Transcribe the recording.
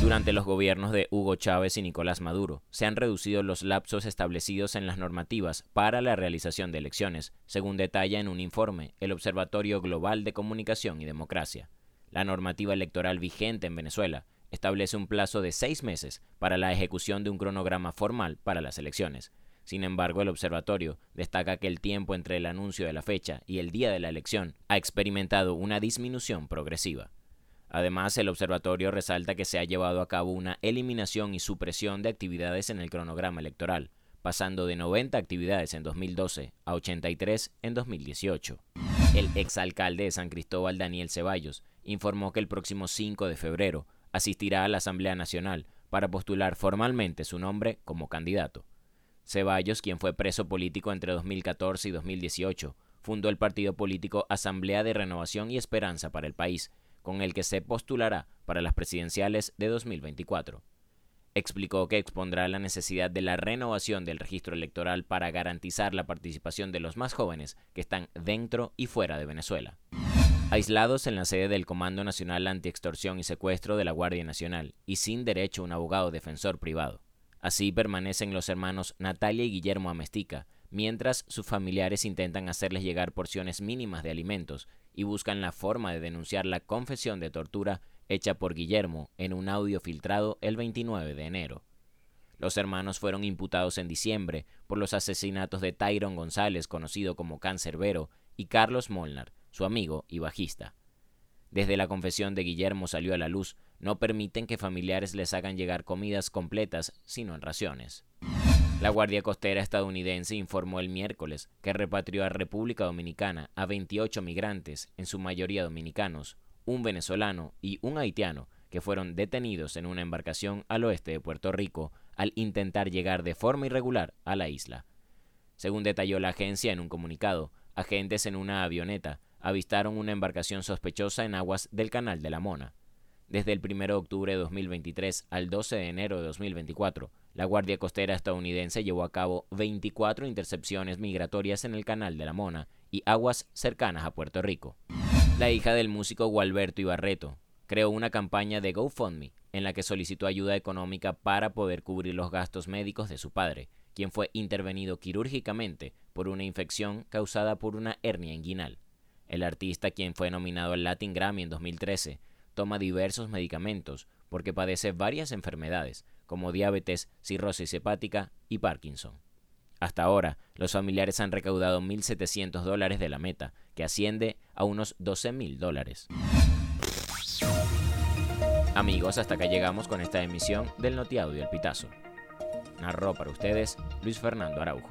Durante los gobiernos de Hugo Chávez y Nicolás Maduro, se han reducido los lapsos establecidos en las normativas para la realización de elecciones, según detalla en un informe el Observatorio Global de Comunicación y Democracia. La normativa electoral vigente en Venezuela establece un plazo de seis meses para la ejecución de un cronograma formal para las elecciones. Sin embargo, el observatorio destaca que el tiempo entre el anuncio de la fecha y el día de la elección ha experimentado una disminución progresiva. Además, el observatorio resalta que se ha llevado a cabo una eliminación y supresión de actividades en el cronograma electoral, pasando de 90 actividades en 2012 a 83 en 2018. El exalcalde de San Cristóbal, Daniel Ceballos, informó que el próximo 5 de febrero asistirá a la Asamblea Nacional para postular formalmente su nombre como candidato. Ceballos, quien fue preso político entre 2014 y 2018, fundó el partido político Asamblea de Renovación y Esperanza para el país, con el que se postulará para las presidenciales de 2024. Explicó que expondrá la necesidad de la renovación del registro electoral para garantizar la participación de los más jóvenes que están dentro y fuera de Venezuela. Aislados en la sede del Comando Nacional Antiextorsión y Secuestro de la Guardia Nacional y sin derecho a un abogado defensor privado. Así permanecen los hermanos Natalia y Guillermo Amestica, mientras sus familiares intentan hacerles llegar porciones mínimas de alimentos y buscan la forma de denunciar la confesión de tortura hecha por Guillermo en un audio filtrado el 29 de enero. Los hermanos fueron imputados en diciembre por los asesinatos de Tyron González, conocido como Cancerbero, y Carlos Molnar, su amigo y bajista. Desde la confesión de Guillermo salió a la luz, no permiten que familiares les hagan llegar comidas completas, sino en raciones. La Guardia Costera estadounidense informó el miércoles que repatrió a República Dominicana a 28 migrantes, en su mayoría dominicanos, un venezolano y un haitiano, que fueron detenidos en una embarcación al oeste de Puerto Rico al intentar llegar de forma irregular a la isla. Según detalló la agencia en un comunicado, agentes en una avioneta avistaron una embarcación sospechosa en aguas del Canal de la Mona. Desde el 1 de octubre de 2023 al 12 de enero de 2024, la Guardia Costera estadounidense llevó a cabo 24 intercepciones migratorias en el Canal de la Mona y aguas cercanas a Puerto Rico. La hija del músico Gualberto Ibarreto creó una campaña de GoFundMe en la que solicitó ayuda económica para poder cubrir los gastos médicos de su padre, quien fue intervenido quirúrgicamente por una infección causada por una hernia inguinal. El artista, quien fue nominado al Latin Grammy en 2013, toma diversos medicamentos porque padece varias enfermedades, como diabetes, cirrosis hepática y Parkinson. Hasta ahora, los familiares han recaudado 1.700 dólares de la meta, que asciende a unos 12.000 dólares. Amigos, hasta acá llegamos con esta emisión del Notiaudio El Pitazo. Narró para ustedes Luis Fernando Araujo.